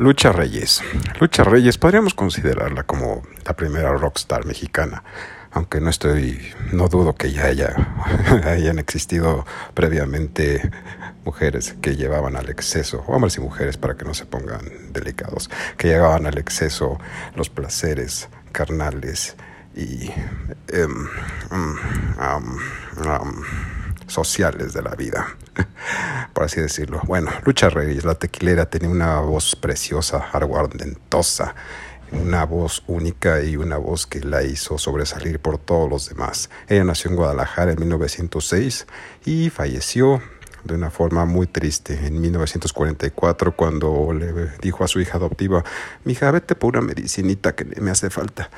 Lucha Reyes. Lucha Reyes podríamos considerarla como la primera rockstar mexicana, aunque no estoy, no dudo que ya haya, hayan existido previamente mujeres que llevaban al exceso, hombres y mujeres para que no se pongan delicados, que llevaban al exceso los placeres carnales y em, sociales de la vida, por así decirlo. Bueno, Lucha Reyes, la tequilera, tenía una voz preciosa, aguardentosa, una voz única y una voz que la hizo sobresalir por todos los demás. Ella nació en Guadalajara en 1906 y falleció de una forma muy triste en 1944 cuando le dijo a su hija adoptiva, mi hija, vete por una medicinita que me hace falta.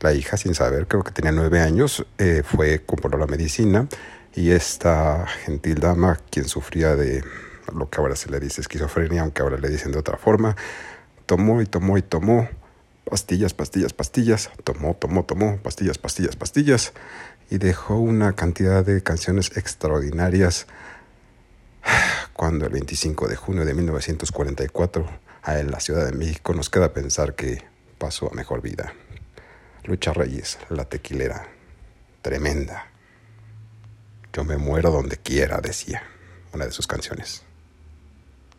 la hija, sin saber, creo que tenía nueve años, eh, fue, compró la medicina y esta gentil dama, quien sufría de lo que ahora se le dice esquizofrenia, aunque ahora le dicen de otra forma, tomó y tomó y tomó pastillas, pastillas, pastillas, tomó, tomó, tomó, pastillas, pastillas, pastillas, y dejó una cantidad de canciones extraordinarias cuando el 25 de junio de 1944 en la Ciudad de México nos queda pensar que pasó a mejor vida. Lucha Reyes, la tequilera, tremenda. Yo me muero donde quiera, decía una de sus canciones.